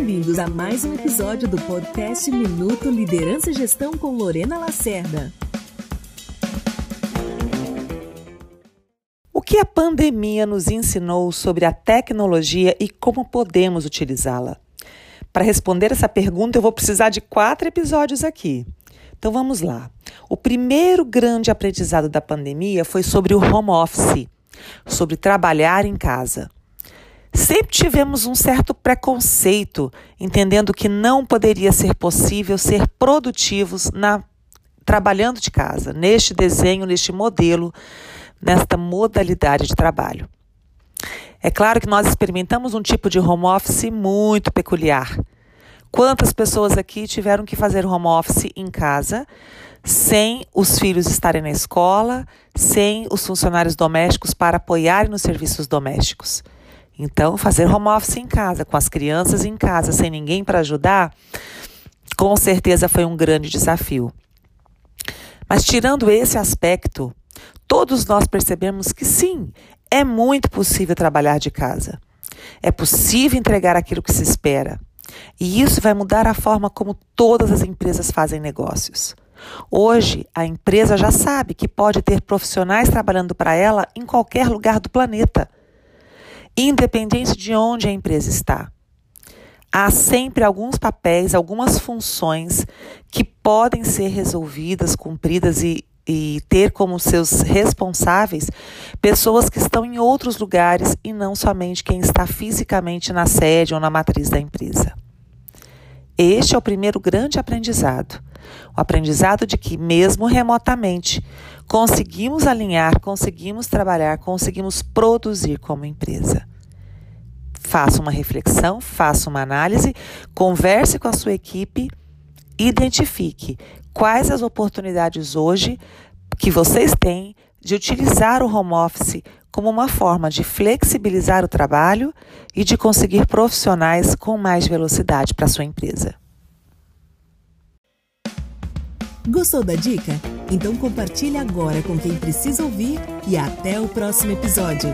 Bem-vindos a mais um episódio do podcast Minuto Liderança e Gestão com Lorena Lacerda. O que a pandemia nos ensinou sobre a tecnologia e como podemos utilizá-la? Para responder essa pergunta, eu vou precisar de quatro episódios aqui. Então vamos lá. O primeiro grande aprendizado da pandemia foi sobre o home office, sobre trabalhar em casa. Sempre tivemos um certo preconceito, entendendo que não poderia ser possível ser produtivos na trabalhando de casa, neste desenho, neste modelo, nesta modalidade de trabalho. É claro que nós experimentamos um tipo de home office muito peculiar. Quantas pessoas aqui tiveram que fazer home office em casa, sem os filhos estarem na escola, sem os funcionários domésticos para apoiarem nos serviços domésticos? Então, fazer home office em casa, com as crianças em casa, sem ninguém para ajudar, com certeza foi um grande desafio. Mas tirando esse aspecto, todos nós percebemos que sim, é muito possível trabalhar de casa. É possível entregar aquilo que se espera. E isso vai mudar a forma como todas as empresas fazem negócios. Hoje, a empresa já sabe que pode ter profissionais trabalhando para ela em qualquer lugar do planeta independente de onde a empresa está. Há sempre alguns papéis, algumas funções que podem ser resolvidas, cumpridas e, e ter como seus responsáveis pessoas que estão em outros lugares e não somente quem está fisicamente na sede ou na matriz da empresa. Este é o primeiro grande aprendizado. O aprendizado de que, mesmo remotamente, conseguimos alinhar, conseguimos trabalhar, conseguimos produzir como empresa. Faça uma reflexão, faça uma análise, converse com a sua equipe, identifique quais as oportunidades hoje que vocês têm de utilizar o home office como uma forma de flexibilizar o trabalho e de conseguir profissionais com mais velocidade para sua empresa. Gostou da dica? Então compartilhe agora com quem precisa ouvir e até o próximo episódio.